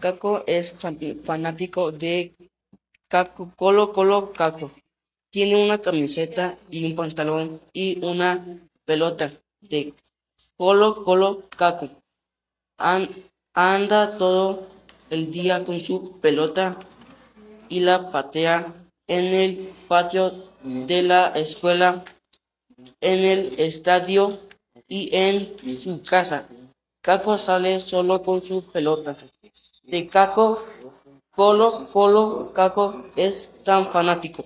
Caco es fanático de Colo Colo Caco. Tiene una camiseta y un pantalón y una pelota de Colo Colo Caco. anda todo el día con su pelota y la patea en el patio de la escuela, en el estadio y en su casa. Caco sale solo con su pelota. De Caco, Colo Colo Caco es tan fanático.